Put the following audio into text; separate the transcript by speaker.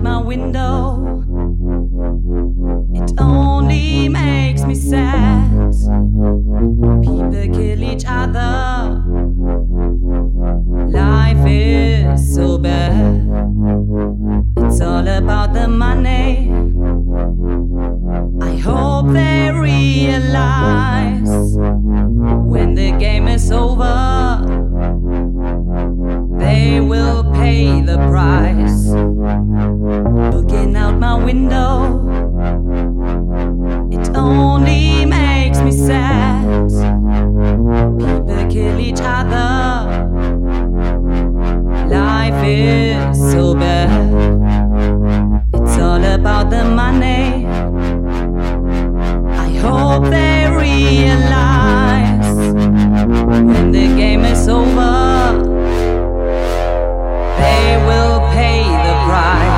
Speaker 1: my window. It only makes me sad. People kill each other. Life is so bad. It's all about the money. I hope they realize when the game is over, they will pay the price. it so bad. It's all about the money. I hope they realize when the game is over, they will pay the price.